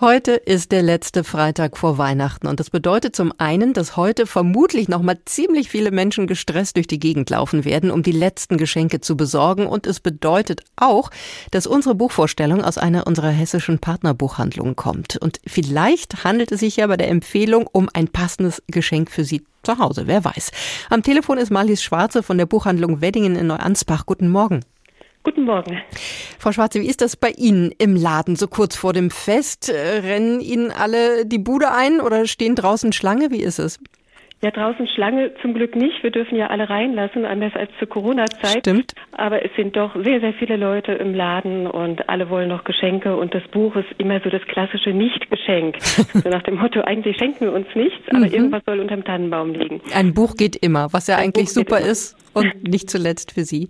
Heute ist der letzte Freitag vor Weihnachten und das bedeutet zum einen, dass heute vermutlich noch mal ziemlich viele Menschen gestresst durch die Gegend laufen werden, um die letzten Geschenke zu besorgen und es bedeutet auch, dass unsere Buchvorstellung aus einer unserer hessischen Partnerbuchhandlungen kommt und vielleicht handelt es sich ja bei der Empfehlung um ein passendes Geschenk für Sie zu Hause, wer weiß. Am Telefon ist Marlies Schwarze von der Buchhandlung Weddingen in Neuansbach. Guten Morgen. Guten Morgen. Frau Schwarze, wie ist das bei Ihnen im Laden so kurz vor dem Fest? Äh, rennen Ihnen alle die Bude ein oder stehen draußen Schlange? Wie ist es? Ja, draußen Schlange zum Glück nicht. Wir dürfen ja alle reinlassen, anders als zur Corona-Zeit. Stimmt. Aber es sind doch sehr, sehr viele Leute im Laden und alle wollen noch Geschenke und das Buch ist immer so das klassische Nicht-Geschenk. so nach dem Motto, eigentlich schenken wir uns nichts, aber mhm. irgendwas soll unterm Tannenbaum liegen. Ein Buch geht immer, was ja Ein eigentlich Buch super ist und nicht zuletzt für Sie.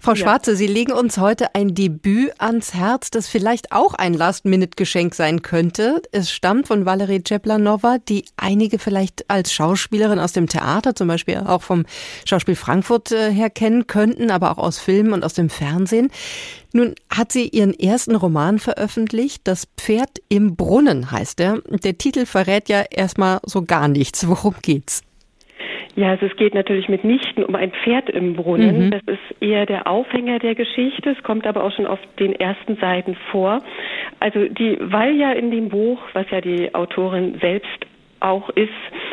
Frau Schwarze, ja. Sie legen uns heute ein Debüt ans Herz, das vielleicht auch ein Last-Minute-Geschenk sein könnte. Es stammt von Valerie Ceplanova, die einige vielleicht als Schauspielerin aus dem Theater, zum Beispiel auch vom Schauspiel Frankfurt äh, her kennen könnten, aber auch aus Filmen und aus dem Fernsehen. Nun hat sie ihren ersten Roman veröffentlicht. Das Pferd im Brunnen heißt er. Der Titel verrät ja erstmal so gar nichts. Worum geht's? Ja, also es geht natürlich mitnichten um ein Pferd im Brunnen. Mhm. Das ist eher der Aufhänger der Geschichte. Es kommt aber auch schon auf den ersten Seiten vor. Also die Valja in dem Buch, was ja die Autorin selbst auch ist,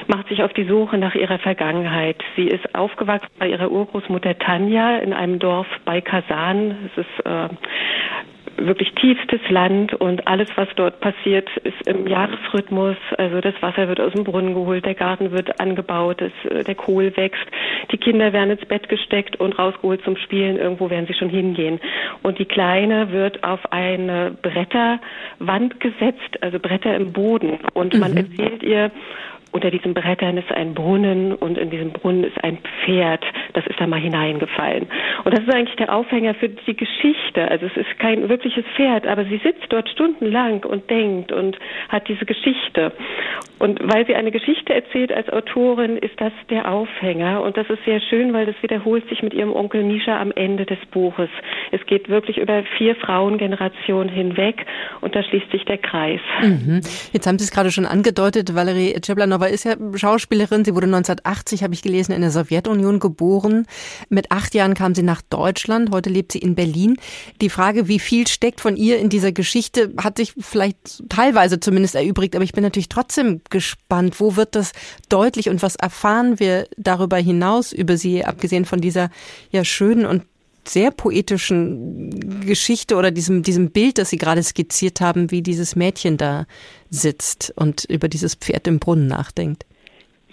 macht sich auf die Suche nach ihrer Vergangenheit. Sie ist aufgewachsen bei ihrer Urgroßmutter Tanja in einem Dorf bei Kasan. Es ist äh, wirklich tiefstes Land und alles, was dort passiert, ist im Jahresrhythmus. Also das Wasser wird aus dem Brunnen geholt, der Garten wird angebaut, das, äh, der Kohl wächst, die Kinder werden ins Bett gesteckt und rausgeholt zum Spielen. Irgendwo werden sie schon hingehen. Und die Kleine wird auf eine Bretterwand gesetzt, also Bretter im Boden. Und man mhm. erzählt ihr, unter diesen Brettern ist ein Brunnen und in diesem Brunnen ist ein Pferd, das ist da mal hineingefallen. Und das ist eigentlich der Aufhänger für die Geschichte. Also es ist kein wirkliches Pferd, aber sie sitzt dort stundenlang und denkt und hat diese Geschichte. Und weil sie eine Geschichte erzählt als Autorin, ist das der Aufhänger. Und das ist sehr schön, weil das wiederholt sich mit ihrem Onkel Misha am Ende des Buches. Es geht wirklich über vier Frauengenerationen hinweg und da schließt sich der Kreis. Mhm. Jetzt haben Sie es gerade schon angedeutet, Valerie Ceblanova ist ja Schauspielerin. Sie wurde 1980, habe ich gelesen, in der Sowjetunion geboren. Mit acht Jahren kam sie nach Deutschland. Heute lebt sie in Berlin. Die Frage, wie viel steckt von ihr in dieser Geschichte, hat sich vielleicht teilweise zumindest erübrigt. Aber ich bin natürlich trotzdem gespannt. Wo wird das deutlich und was erfahren wir darüber hinaus über sie, abgesehen von dieser ja schönen und sehr poetischen Geschichte oder diesem, diesem Bild, das Sie gerade skizziert haben, wie dieses Mädchen da sitzt und über dieses Pferd im Brunnen nachdenkt.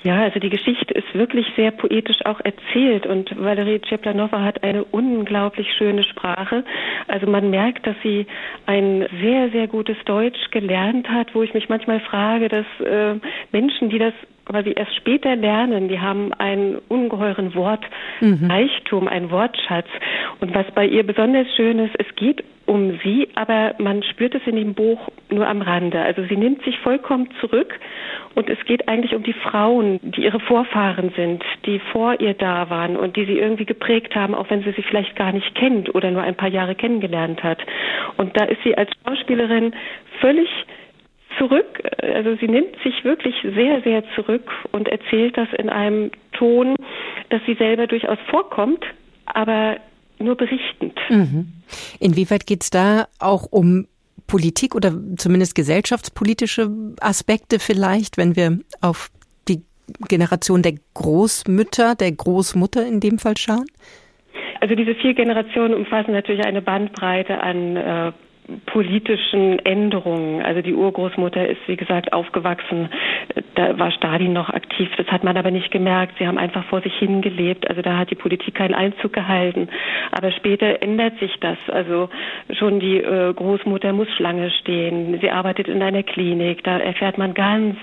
Ja, also die Geschichte ist wirklich sehr poetisch auch erzählt und Valerie Ceplanova hat eine unglaublich schöne Sprache. Also man merkt, dass sie ein sehr, sehr gutes Deutsch gelernt hat, wo ich mich manchmal frage, dass äh, Menschen, die das aber sie erst später lernen, die haben einen ungeheuren Wortreichtum, einen Wortschatz. Und was bei ihr besonders schön ist, es geht um sie, aber man spürt es in dem Buch nur am Rande. Also sie nimmt sich vollkommen zurück und es geht eigentlich um die Frauen, die ihre Vorfahren sind, die vor ihr da waren und die sie irgendwie geprägt haben, auch wenn sie sie vielleicht gar nicht kennt oder nur ein paar Jahre kennengelernt hat. Und da ist sie als Schauspielerin völlig zurück, also sie nimmt sich wirklich sehr, sehr zurück und erzählt das in einem Ton, dass sie selber durchaus vorkommt, aber nur berichtend. Mhm. Inwieweit geht es da auch um Politik oder zumindest gesellschaftspolitische Aspekte vielleicht, wenn wir auf die Generation der Großmütter, der Großmutter in dem Fall schauen? Also diese vier Generationen umfassen natürlich eine Bandbreite an äh, politischen Änderungen. Also die Urgroßmutter ist, wie gesagt, aufgewachsen. Da war Stalin noch aktiv. Das hat man aber nicht gemerkt. Sie haben einfach vor sich hingelebt. Also da hat die Politik keinen Einzug gehalten. Aber später ändert sich das. Also schon die äh, Großmutter muss Schlange stehen. Sie arbeitet in einer Klinik. Da erfährt man ganz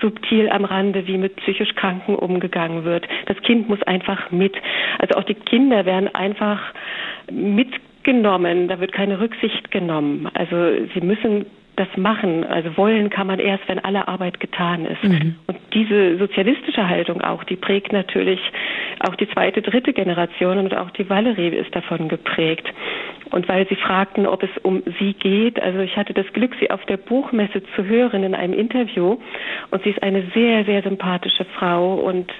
subtil am Rande, wie mit psychisch Kranken umgegangen wird. Das Kind muss einfach mit. Also auch die Kinder werden einfach mit genommen, da wird keine Rücksicht genommen. Also sie müssen das machen. Also wollen kann man erst, wenn alle Arbeit getan ist. Mhm. Und diese sozialistische Haltung auch, die prägt natürlich auch die zweite, dritte Generation und auch die Valerie ist davon geprägt. Und weil sie fragten, ob es um sie geht, also ich hatte das Glück, sie auf der Buchmesse zu hören in einem Interview. Und sie ist eine sehr, sehr sympathische Frau und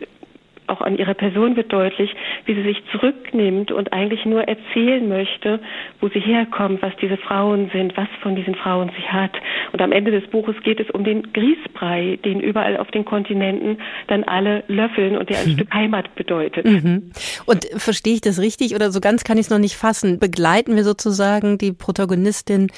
auch an ihrer Person wird deutlich, wie sie sich zurücknimmt und eigentlich nur erzählen möchte, wo sie herkommt, was diese Frauen sind, was von diesen Frauen sie hat. Und am Ende des Buches geht es um den Grießbrei, den überall auf den Kontinenten dann alle löffeln und der ein mhm. Stück Heimat bedeutet. Mhm. Und verstehe ich das richtig oder so ganz kann ich es noch nicht fassen? Begleiten wir sozusagen die Protagonistin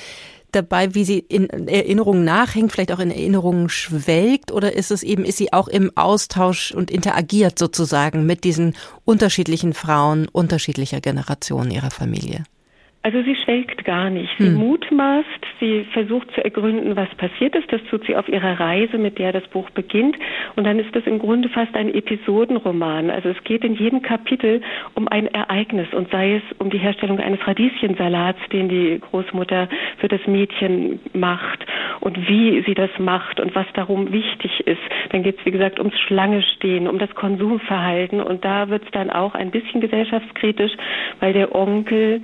dabei, wie sie in Erinnerungen nachhängt, vielleicht auch in Erinnerungen schwelgt? Oder ist es eben, ist sie auch im Austausch und interagiert sozusagen mit diesen unterschiedlichen Frauen unterschiedlicher Generationen ihrer Familie? Also sie schwelgt gar nicht. Sie hm. mutmaßt, sie versucht zu ergründen, was passiert ist. Das tut sie auf ihrer Reise, mit der das Buch beginnt. Und dann ist das im Grunde fast ein Episodenroman. Also es geht in jedem Kapitel um ein Ereignis und sei es um die Herstellung eines Radieschensalats, den die Großmutter für das Mädchen macht und wie sie das macht und was darum wichtig ist. Dann geht es, wie gesagt, ums Schlangestehen, um das Konsumverhalten. Und da wird es dann auch ein bisschen gesellschaftskritisch, weil der Onkel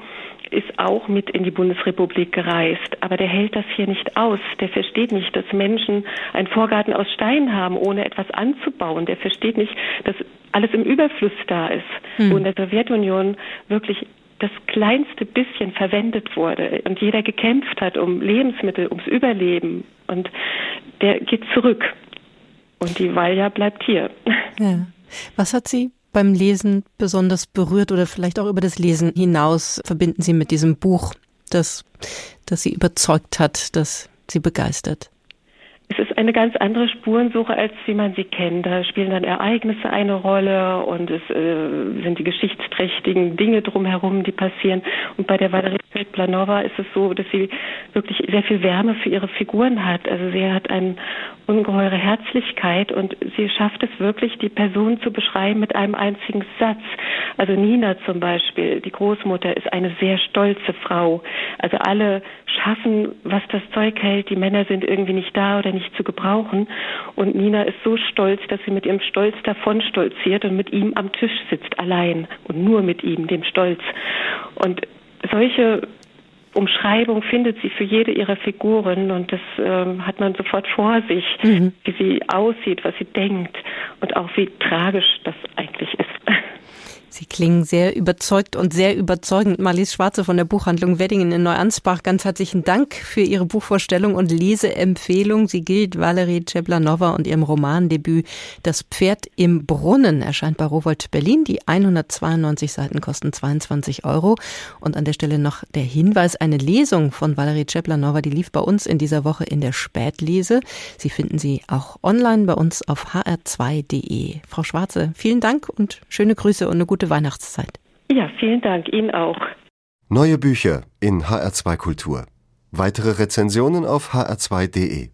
ist auch mit in die Bundesrepublik gereist, aber der hält das hier nicht aus. Der versteht nicht, dass Menschen einen Vorgarten aus Stein haben, ohne etwas anzubauen. Der versteht nicht, dass alles im Überfluss da ist, hm. wo in der Sowjetunion wirklich das kleinste bisschen verwendet wurde und jeder gekämpft hat um Lebensmittel, ums Überleben und der geht zurück und die Walja bleibt hier. Ja. Was hat Sie beim Lesen besonders berührt oder vielleicht auch über das Lesen hinaus verbinden Sie mit diesem Buch, das, das Sie überzeugt hat, das Sie begeistert? Es ist eine ganz andere Spurensuche, als wie man sie kennt. Da spielen dann Ereignisse eine Rolle und es äh, sind die geschichtsträchtigen Dinge drumherum, die passieren. Und bei der Valerie Planova ist es so, dass sie wirklich sehr viel Wärme für ihre Figuren hat. Also sie hat eine ungeheure Herzlichkeit und sie schafft es wirklich, die Person zu beschreiben mit einem einzigen Satz. Also Nina zum Beispiel, die Großmutter, ist eine sehr stolze Frau. Also alle schaffen, was das Zeug hält. Die Männer sind irgendwie nicht da oder zu gebrauchen. Und Nina ist so stolz, dass sie mit ihrem Stolz davon stolziert und mit ihm am Tisch sitzt, allein und nur mit ihm, dem Stolz. Und solche Umschreibung findet sie für jede ihrer Figuren und das ähm, hat man sofort vor sich, mhm. wie sie aussieht, was sie denkt und auch wie tragisch das eigentlich ist. Sie klingen sehr überzeugt und sehr überzeugend. Marlies Schwarze von der Buchhandlung Weddingen in Neuansbach. Ganz herzlichen Dank für Ihre Buchvorstellung und Leseempfehlung. Sie gilt Valerie Ceblanova und ihrem Romandebüt Das Pferd im Brunnen erscheint bei Rowold Berlin. Die 192 Seiten kosten 22 Euro. Und an der Stelle noch der Hinweis, eine Lesung von Valerie Ceblanova, die lief bei uns in dieser Woche in der Spätlese. Sie finden sie auch online bei uns auf hr2.de. Frau Schwarze, vielen Dank und schöne Grüße und eine gute Weihnachtszeit. Ja, vielen Dank. Ihnen auch. Neue Bücher in HR2 Kultur. Weitere Rezensionen auf hr2.de.